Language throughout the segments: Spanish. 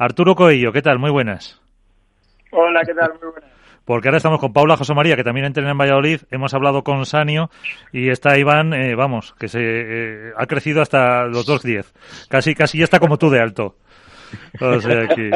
Arturo Coello, ¿qué tal? Muy buenas. Hola, ¿qué tal? Muy buenas. Porque ahora estamos con Paula José María, que también entrena en Valladolid. Hemos hablado con Sanio y está Iván, eh, vamos, que se eh, ha crecido hasta los 2.10. Casi, casi ya está como tú de alto. O sea, aquí.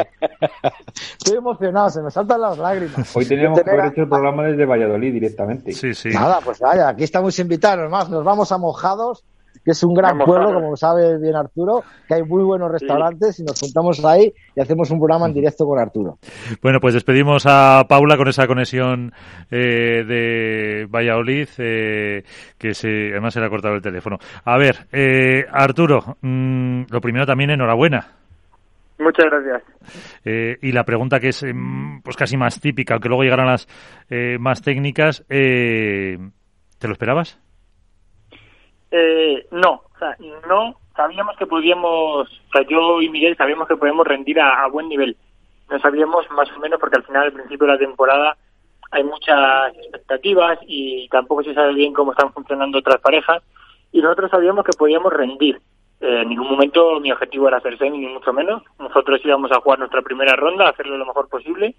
Estoy emocionado, se me saltan las lágrimas. Hoy teníamos que haber hecho el programa desde Valladolid directamente. Sí, sí. Nada, pues vaya, aquí estamos invitados, más nos vamos a Mojados, que es un gran pueblo, como sabe bien Arturo, que hay muy buenos restaurantes y nos juntamos ahí y hacemos un programa en directo con Arturo. Bueno, pues despedimos a Paula con esa conexión eh, de Valladolid, eh, que se, además se le ha cortado el teléfono. A ver, eh, Arturo, mm, lo primero también enhorabuena. Muchas gracias. Eh, y la pregunta que es em, pues casi más típica, aunque luego llegarán las eh, más técnicas, eh, ¿te lo esperabas? Eh, no, o sea, no sabíamos que podíamos, o sea, yo y Miguel sabíamos que podemos rendir a, buen nivel. No sabíamos más o menos porque al final, al principio de la temporada, hay muchas expectativas y tampoco se sabe bien cómo están funcionando otras parejas. Y nosotros sabíamos que podíamos rendir. Eh, en ningún momento mi objetivo era hacer semi, ni mucho menos. Nosotros íbamos a jugar nuestra primera ronda, hacerlo lo mejor posible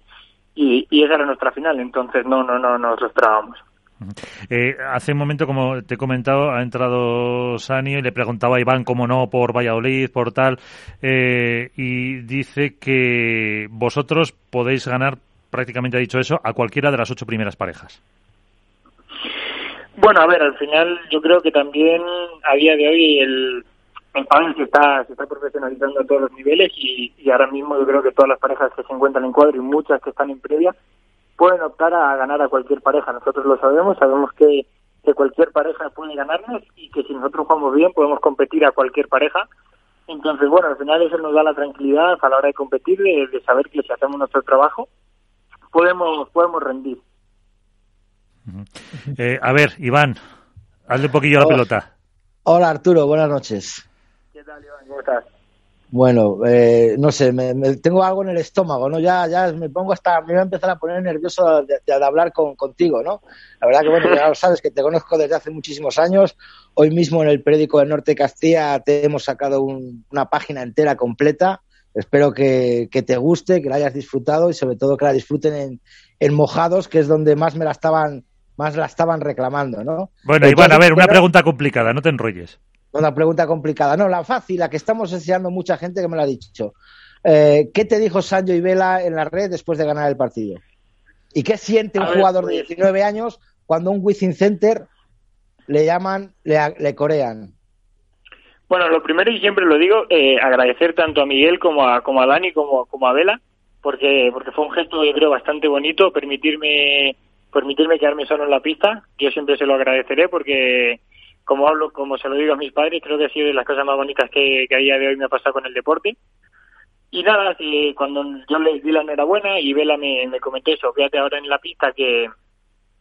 y, esa era nuestra final. Entonces no, no, no nos lo. Eh, hace un momento, como te he comentado, ha entrado Sani y le preguntaba a Iván cómo no por Valladolid, por tal, eh, y dice que vosotros podéis ganar, prácticamente ha dicho eso, a cualquiera de las ocho primeras parejas. Bueno, a ver, al final yo creo que también a día de hoy el, el pádel se está, se está profesionalizando a todos los niveles y, y ahora mismo yo creo que todas las parejas que se encuentran en cuadro y muchas que están en previa pueden optar a ganar a cualquier pareja. Nosotros lo sabemos, sabemos que, que cualquier pareja puede ganarnos y que si nosotros jugamos bien podemos competir a cualquier pareja. Entonces, bueno, al final eso nos da la tranquilidad a la hora de competir, de, de saber que si hacemos nuestro trabajo podemos podemos rendir. Eh, a ver, Iván, hazle un poquillo a la Hola. pelota. Hola Arturo, buenas noches. ¿Qué tal, Iván? ¿Cómo estás? Bueno, eh, no sé, me, me- tengo algo en el estómago, ¿no? Ya, ya me pongo hasta, me voy a empezar a poner nervioso de, de- de hablar con, contigo, ¿no? La verdad que, bueno, ya lo sabes, que te conozco desde hace muchísimos años. Hoy mismo en el periódico del Norte de Castilla te hemos sacado un- una página entera completa. Espero que, que te guste, que la hayas disfrutado y sobre todo que la disfruten en, en Mojados, que es donde más me la estaban, más la estaban reclamando, ¿no? Bueno, Iván, a ver, una pregunta complicada, no te enrolles. Una pregunta complicada. No, la fácil, la que estamos enseñando mucha gente que me la ha dicho. Eh, ¿Qué te dijo Sancho y Vela en la red después de ganar el partido? ¿Y qué siente un ver, jugador de pues- 19 años cuando un Wizzing Center le llaman, le, le corean? Bueno, lo primero y siempre lo digo, eh, agradecer tanto a Miguel como a, como a Dani como, como a Vela, porque, porque fue un gesto, yo creo, bastante bonito, permitirme, permitirme quedarme solo en la pista. Yo siempre se lo agradeceré porque, como hablo, como se lo digo a mis padres, creo que ha sido de las cosas más bonitas que, que a día de hoy me ha pasado con el deporte. Y nada, que cuando yo les di la enhorabuena y Vela me, me comentó eso, fíjate ahora en la pista que,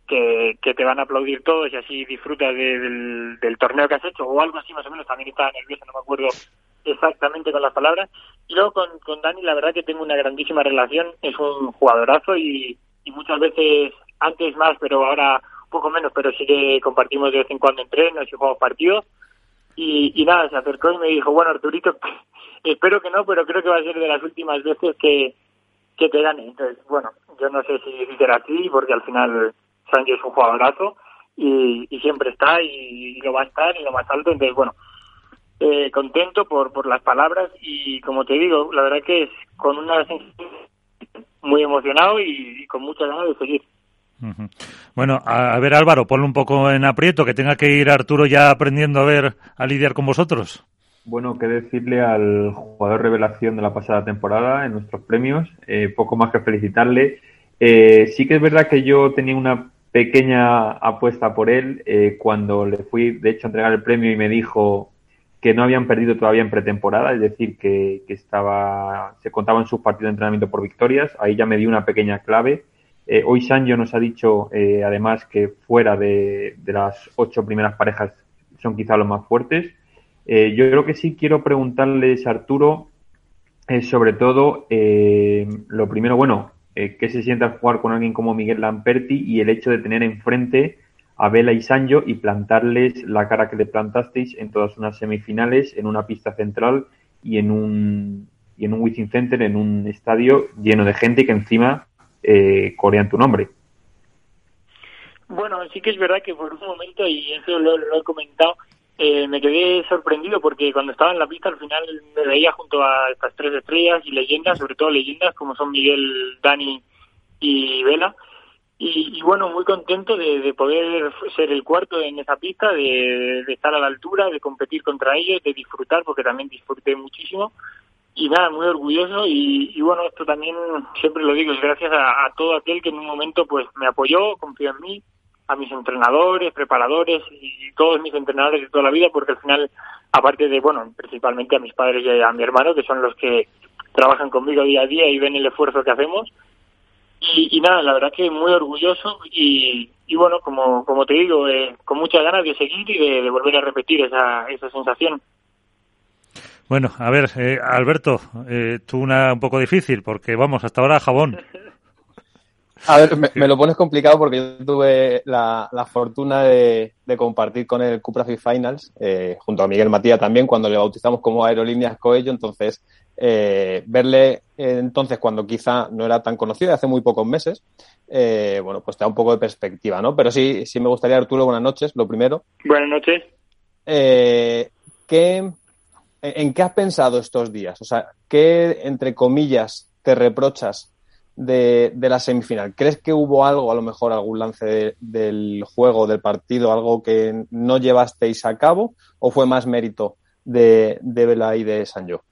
que, que te van a aplaudir todos y así disfrutas de- del, del torneo que has hecho o algo así más o menos, también estaba nervioso, no me acuerdo exactamente con las palabras. Y luego con, con Dani la verdad que tengo una grandísima relación, es un jugadorazo y, y muchas veces, antes más, pero ahora poco menos, pero sí que compartimos de vez en cuando entrenos y jugamos partidos. Y, y nada, se acercó y me dijo, bueno Arturito, espero que no, pero creo que va a ser de las últimas veces que, que te gane. Entonces, bueno, yo no sé si será así, porque al final Sancho es un jugadorazo y, y siempre está y, lo va a estar en lo más alto. Entonces, bueno, eh, contento por, por las palabras y como te digo, la verdad que es con una sensación muy emocionado y, y con muchas ganas de seguir. Bueno, a ver Álvaro, ponlo un poco en aprieto, que tenga que ir Arturo ya aprendiendo a ver, a lidiar con vosotros. Bueno, qué decirle al jugador revelación de la pasada temporada en nuestros premios, eh, poco más que felicitarle. Eh, sí que es verdad que yo tenía una pequeña apuesta por él eh, cuando le fui, de hecho, a entregar el premio y me dijo que no habían perdido todavía en pretemporada, es decir, que, que estaba, se contaban sus partidos de entrenamiento por victorias. Ahí ya me dio una pequeña clave. Eh, hoy Sancho nos ha dicho, eh, además, que fuera de, de las ocho primeras parejas son quizá los más fuertes. Eh, yo creo que sí quiero preguntarles, Arturo, sobre todo, eh, lo primero, bueno, eh, ¿qué se siente al jugar con alguien como Miguel Lamperti y el hecho de tener enfrente a Vela y Sancho y plantarles la cara que le plantasteis en todas unas semifinales, en una pista central y en un y en un Wizzing Center, en un estadio lleno de gente que encima eh, corean tu nombre. Bueno, sí que es verdad que por un momento, y eso lo, he comentado, eh, me quedé sorprendido porque cuando estaba en la pista al final me veía junto a estas tres estrellas y leyendas, sobre todo leyendas como son Miguel, Dani y Vela. Y, bueno, muy contento de, poder ser el cuarto en esa pista, de, estar a la altura, de competir contra ellos, de disfrutar, porque también disfruté muchísimo. Y nada, muy orgulloso. Y, bueno, esto también siempre lo digo, es gracias a, todo aquel que en un momento pues me apoyó, confió en mí, a mis entrenadores, preparadores y todos mis entrenadores de toda la vida, porque al final, aparte de, bueno, principalmente a mis padres y a mi hermano, que son los que trabajan conmigo día a día y ven el esfuerzo que hacemos, y, nada, la verdad que muy orgulloso y, bueno, como, como te digo, eh, con muchas ganas de seguir y de, volver a repetir esa, esa sensación. Bueno, a ver, eh, Alberto, eh, tú una un poco difícil porque vamos, hasta ahora jabón. A ver, me, lo pones complicado porque yo tuve la, fortuna de, compartir con el Cupra Fit Finals, eh, junto a Miguel Matías también, cuando le bautizamos como Aerolíneas Coello. Entonces, eh, verle entonces cuando quizá no era tan conocido, hace muy pocos meses, eh, bueno, pues te da un poco de perspectiva, ¿no? Pero sí, sí me gustaría, Arturo, buenas noches, lo primero. Buenas noches. ¿qué, ¿En qué has pensado estos días? O sea, ¿qué, entre comillas, te reprochas de, la semifinal? ¿Crees que hubo algo, a lo mejor algún lance del juego, del partido, algo que no llevasteis a cabo o fue más mérito de, de Vela y de Sanjo?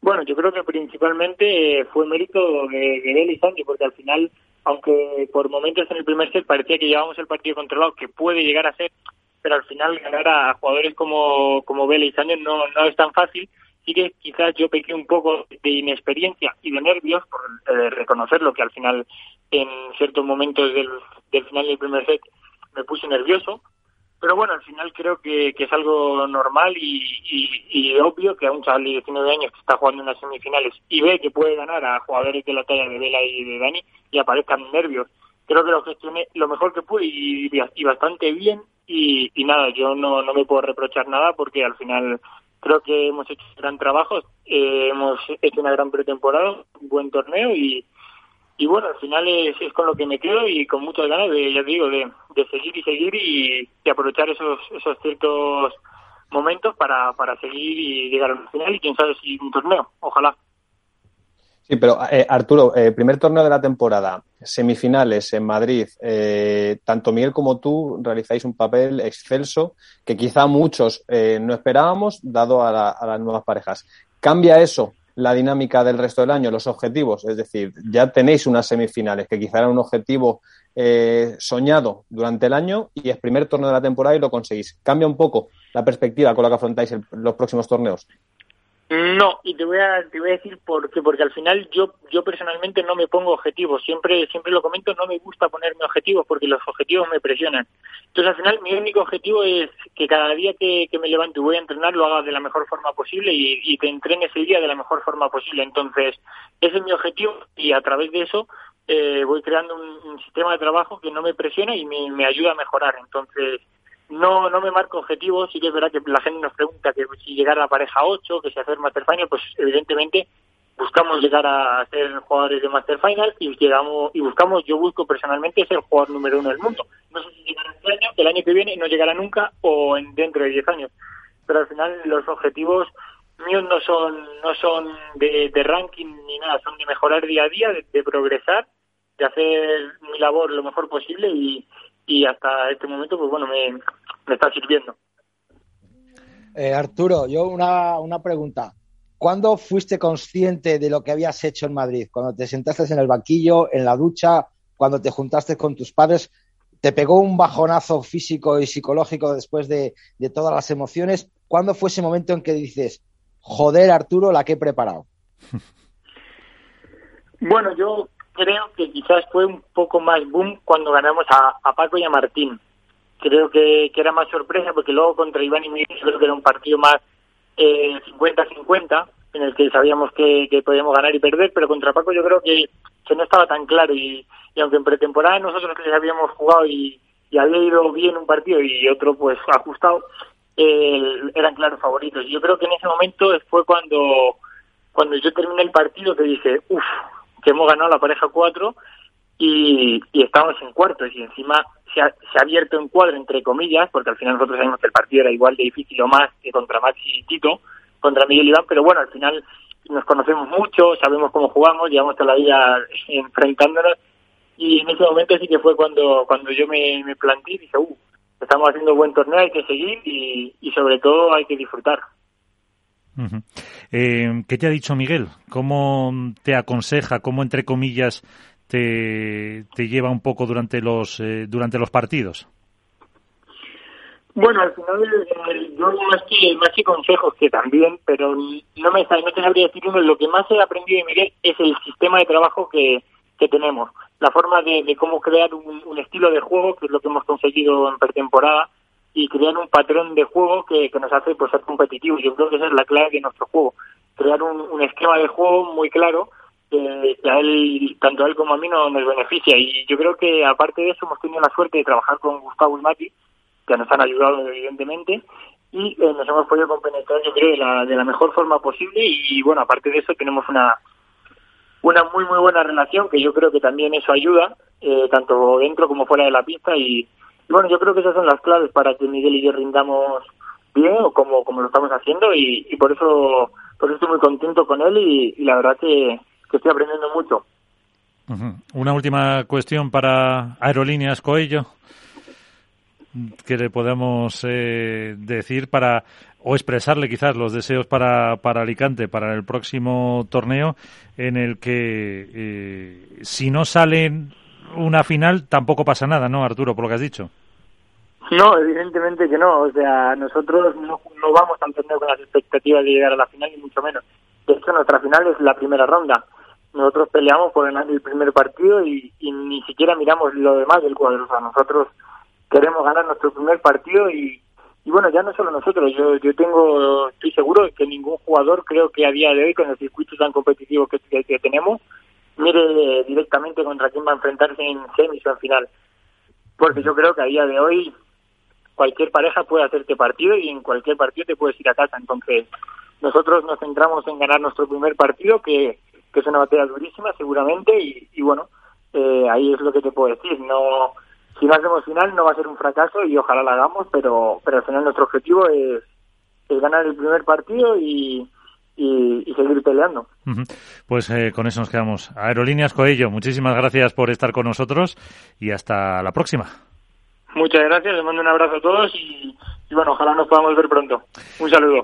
Bueno, yo creo que principalmente fue mérito de, de y Sancho, porque al final, aunque por momentos en el primer set parecía que llevábamos el partido controlado, que puede llegar a ser, pero al final ganar a jugadores como, como Vela y Sancho no, no es tan fácil. Sí que quizás yo pequé un poco de inexperiencia y de nervios por eh, reconocerlo que al final en ciertos momentos del, del final del primer set me puse nervioso. Pero bueno al final creo que, que es algo normal y, y, obvio que a un chaval de 19 años que está jugando en las semifinales y ve que puede ganar a jugadores de la talla de Vela y de Dani y aparezcan nervios creo que lo gestioné lo mejor que pude y, bastante bien y, nada yo no, no me puedo reprochar nada porque al final creo que hemos hecho un gran trabajo, eh, hemos hecho una gran pretemporada, un buen torneo y, y bueno, al final es, con lo que me quedo y con muchas ganas de, ya digo, de, seguir y seguir y, aprovechar esos, esos ciertos momentos para, para seguir y llegar al final y quién sabe si un torneo, ojalá. Sí, pero eh, Arturo, eh, primer torneo de la temporada, semifinales en Madrid, eh, tanto Miguel como tú realizáis un papel excelso que quizá muchos no esperábamos, dado a, a, las nuevas parejas. ¿Cambia eso la dinámica del resto del año, los objetivos? Es decir, ya tenéis unas semifinales que quizá era un objetivo soñado durante el año y es primer torneo de la temporada y lo conseguís. ¿Cambia un poco la perspectiva con la que afrontáis los próximos torneos? No, y te voy a te voy a decir por qué, porque al final yo yo personalmente no me pongo objetivos, siempre siempre lo comento, no me gusta ponerme objetivos porque los objetivos me presionan. Entonces al final mi único objetivo es que cada día que, me levanto y voy a entrenar lo haga de la mejor forma posible y, y que entrene ese día de la mejor forma posible. Entonces ese es mi objetivo y a través de eso eh, voy creando un, sistema de trabajo que no me presiona y me, me ayuda a mejorar. Entonces no no me marco objetivos, sí que es verdad que la gente nos pregunta que si llegar a la pareja 8, que si hacer Master Final, pues evidentemente buscamos llegar a ser jugadores de Master Final y llegamos y buscamos, yo busco personalmente ser jugador número uno del mundo. No sé si llegará este año, el año que viene no llegará nunca o en, dentro de 10 años. Pero al final los objetivos míos no son no son de, ranking ni nada, son de mejorar día a día, de progresar, de hacer mi labor lo mejor posible y, y hasta este momento, pues bueno, me, me está sirviendo. Eh, Arturo, yo una, una pregunta. ¿Cuándo fuiste consciente de lo que habías hecho en Madrid? Cuando te sentaste en el banquillo, en la ducha, cuando te juntaste con tus padres, ¿te pegó un bajonazo físico y psicológico después de, de todas las emociones? ¿Cuándo fue ese momento en que dices, joder, Arturo, la que he preparado? Bueno, yo creo que quizás fue un poco más boom cuando ganamos a, Paco y a Martín. Creo que, que, era más sorpresa porque luego contra Iván y Miguel creo que era un partido más eh, 50-50 en el que sabíamos que, que, podíamos ganar y perder, pero contra Paco yo creo que, que no estaba tan claro y, aunque en pretemporada nosotros les habíamos jugado y, había ido bien un partido y otro pues ajustado, eh, eran claros favoritos. Yo creo que en ese momento fue cuando cuando yo terminé el partido te dije, uff, que hemos ganado la pareja 4 y, estamos en cuartos y encima se ha, se ha abierto en cuadro, entre comillas, porque al final nosotros sabemos que el partido era igual de difícil o más que contra Maxi y Tito, contra Miguel Iván, pero bueno, al final nos conocemos mucho, sabemos cómo jugamos, llevamos toda la vida enfrentándonos y en ese momento sí que fue cuando cuando yo me, me planteé y dije, uh, estamos haciendo un buen torneo, hay que seguir y, y sobre todo hay que disfrutar. Eh, ¿Qué te ha dicho Miguel? ¿Cómo te aconseja? ¿Cómo, entre comillas, te, te lleva un poco durante los, eh, durante los partidos? Bueno, al final eh, yo más que, más que consejos que también, pero no me te sabría decir uno, lo que más he aprendido de Miguel es el sistema de trabajo que, tenemos, la forma de, cómo crear un, estilo de juego, que es lo que hemos conseguido en pretemporada, y crear un patrón de juego que, que nos hace pues, ser competitivos. Yo creo que esa es la clave de nuestro juego, crear un, un esquema de juego muy claro que, a él, tanto a él como a mí no, nos beneficia. Y yo creo que aparte de eso hemos tenido la suerte de trabajar con Gustavo y Mati, que nos han ayudado evidentemente y eh, nos hemos podido compenetrar yo creo de la, de la mejor forma posible y bueno aparte de eso tenemos una una muy muy buena relación que yo creo que también eso ayuda eh, tanto dentro como fuera de la pista y, y, bueno yo creo que esas son las claves para que Miguel y yo rindamos bien o como como lo estamos haciendo y, por eso por eso estoy muy contento con él y, la verdad que, que estoy aprendiendo mucho. Una última cuestión para Aerolíneas Coello que le podemos eh, decir para o expresarle quizás los deseos para, para Alicante para el próximo torneo en el que eh, si no sale una final tampoco pasa nada, ¿no, Arturo, por lo que has dicho? No, evidentemente que no. O sea, nosotros no, no vamos a torneo con las expectativas de llegar a la final, ni mucho menos. De hecho, nuestra final es la primera ronda. Nosotros peleamos por ganar el primer partido y, ni siquiera miramos lo demás del cuadro. O sea, nosotros queremos ganar nuestro primer partido y, y bueno, ya no solo nosotros, yo, yo tengo, estoy seguro de que ningún jugador creo que a día de hoy con el circuito tan competitivo que, que tenemos mire directamente contra quién va a enfrentarse en semis o en final. Porque yo creo que a día de hoy cualquier pareja puede hacerte partido y en cualquier partido te puedes ir a casa. Entonces, nosotros nos centramos en ganar nuestro primer partido, que, que es una batalla durísima seguramente, y, y bueno, eh, ahí es lo que te puedo decir. No si no hacemos final no va a ser un fracaso y ojalá la hagamos, pero, pero al final nuestro objetivo es, es ganar el primer partido y, y, y seguir peleando. Uh -huh. Pues eh, con eso nos quedamos. Aerolíneas Coello, muchísimas gracias por estar con nosotros y hasta la próxima. Muchas gracias, les mando un abrazo a todos y, y bueno, ojalá nos podamos ver pronto. Un saludo.